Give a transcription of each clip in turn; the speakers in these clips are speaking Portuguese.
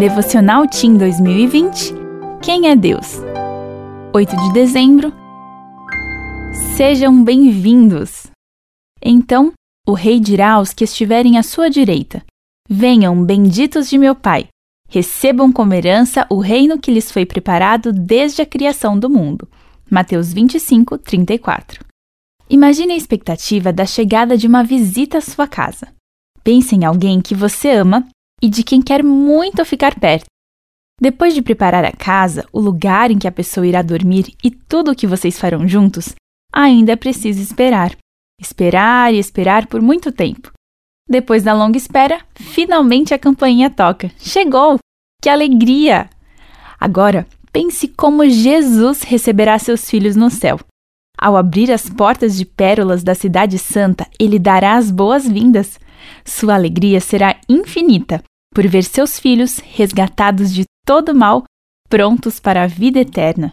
Devocional Team 2020 Quem é Deus? 8 de dezembro. Sejam bem-vindos! Então o rei dirá aos que estiverem à sua direita: Venham, benditos de meu Pai, recebam como herança o reino que lhes foi preparado desde a criação do mundo. Mateus 25, 34. Imagine a expectativa da chegada de uma visita à sua casa. Pense em alguém que você ama e de quem quer muito ficar perto. Depois de preparar a casa, o lugar em que a pessoa irá dormir e tudo o que vocês farão juntos, ainda é preciso esperar. Esperar e esperar por muito tempo. Depois da longa espera, finalmente a campainha toca. Chegou! Que alegria! Agora, pense como Jesus receberá seus filhos no céu. Ao abrir as portas de pérolas da Cidade Santa, ele dará as boas-vindas. Sua alegria será infinita por ver seus filhos resgatados de todo mal, prontos para a vida eterna.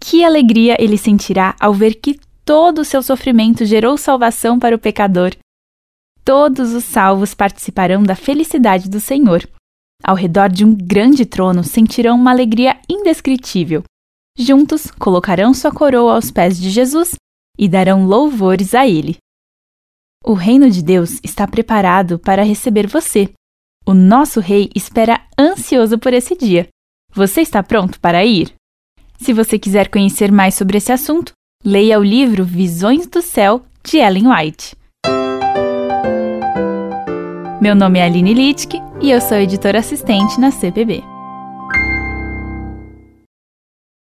Que alegria ele sentirá ao ver que todo o seu sofrimento gerou salvação para o pecador. Todos os salvos participarão da felicidade do Senhor. Ao redor de um grande trono sentirão uma alegria indescritível. Juntos colocarão sua coroa aos pés de Jesus e darão louvores a ele. O reino de Deus está preparado para receber você. O nosso rei espera ansioso por esse dia. Você está pronto para ir? Se você quiser conhecer mais sobre esse assunto, leia o livro Visões do Céu de Ellen White. Meu nome é Aline Littke e eu sou editora assistente na CPB.